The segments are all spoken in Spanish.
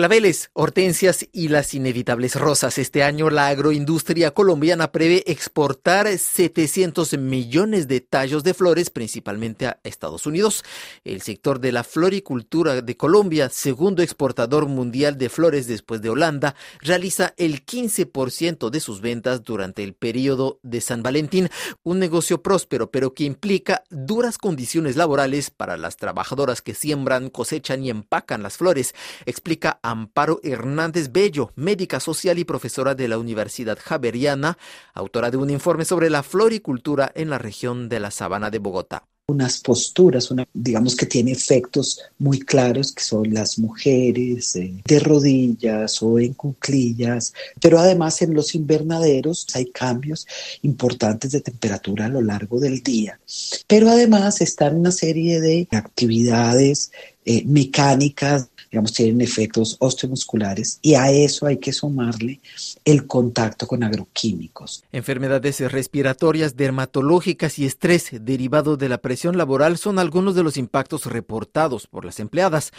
Claveles, hortensias y las inevitables rosas. Este año la agroindustria colombiana prevé exportar 700 millones de tallos de flores, principalmente a Estados Unidos. El sector de la floricultura de Colombia, segundo exportador mundial de flores después de Holanda, realiza el 15% de sus ventas durante el periodo de San Valentín. Un negocio próspero, pero que implica duras condiciones laborales para las trabajadoras que siembran, cosechan y empacan las flores, explica Amparo Hernández Bello, médica social y profesora de la Universidad Javeriana, autora de un informe sobre la floricultura en la región de la Sabana de Bogotá unas posturas, una, digamos que tiene efectos muy claros, que son las mujeres eh, de rodillas o en cuclillas, pero además en los invernaderos hay cambios importantes de temperatura a lo largo del día. Pero además están una serie de actividades eh, mecánicas digamos, tienen efectos osteomusculares y a eso hay que sumarle el contacto con agroquímicos. Enfermedades respiratorias, dermatológicas y estrés derivado de la presión laboral son algunos de los impactos reportados por las empleadas.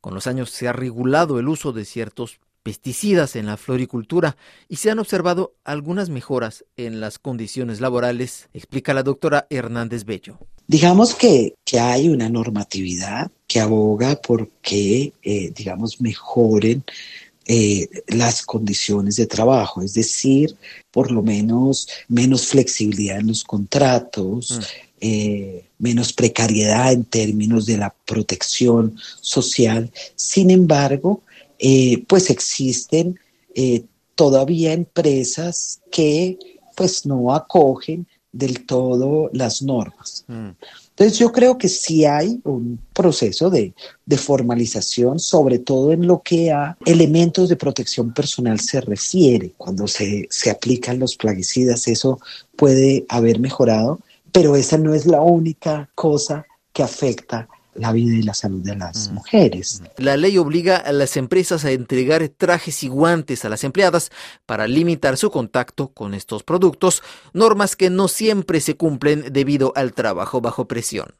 Con los años se ha regulado el uso de ciertos pesticidas en la floricultura y se han observado algunas mejoras en las condiciones laborales, explica la doctora Hernández Bello. Digamos que, que hay una normatividad que aboga por que, eh, digamos, mejoren eh, las condiciones de trabajo, es decir, por lo menos menos flexibilidad en los contratos, mm. eh, menos precariedad en términos de la protección social. Sin embargo, pues existen todavía empresas que pues no acogen del todo las normas. Mm. Entonces yo creo que sí hay un proceso de, formalización, sobre todo en lo que a elementos de protección personal se refiere. Cuando se, se aplican los plaguicidas, eso puede haber mejorado, pero esa no es la única cosa que afecta la vida y la salud de las mm. mujeres. La ley obliga a las empresas a entregar trajes y guantes a las empleadas para limitar su contacto con estos productos, normas que no siempre se cumplen debido al trabajo bajo presión.